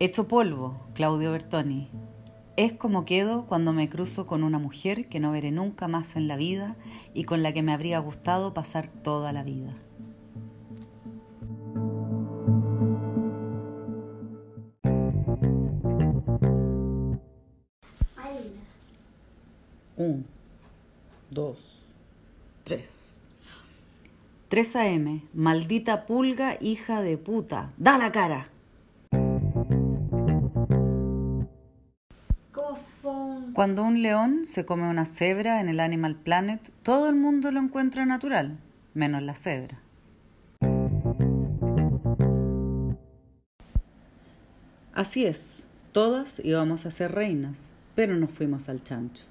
Hecho polvo, Claudio Bertoni. Es como quedo cuando me cruzo con una mujer que no veré nunca más en la vida y con la que me habría gustado pasar toda la vida. Un, dos, tres. 3 AM. Maldita pulga, hija de puta. ¡Da la cara! Cuando un león se come una cebra en el Animal Planet, todo el mundo lo encuentra natural, menos la cebra. Así es, todas íbamos a ser reinas, pero nos fuimos al chancho.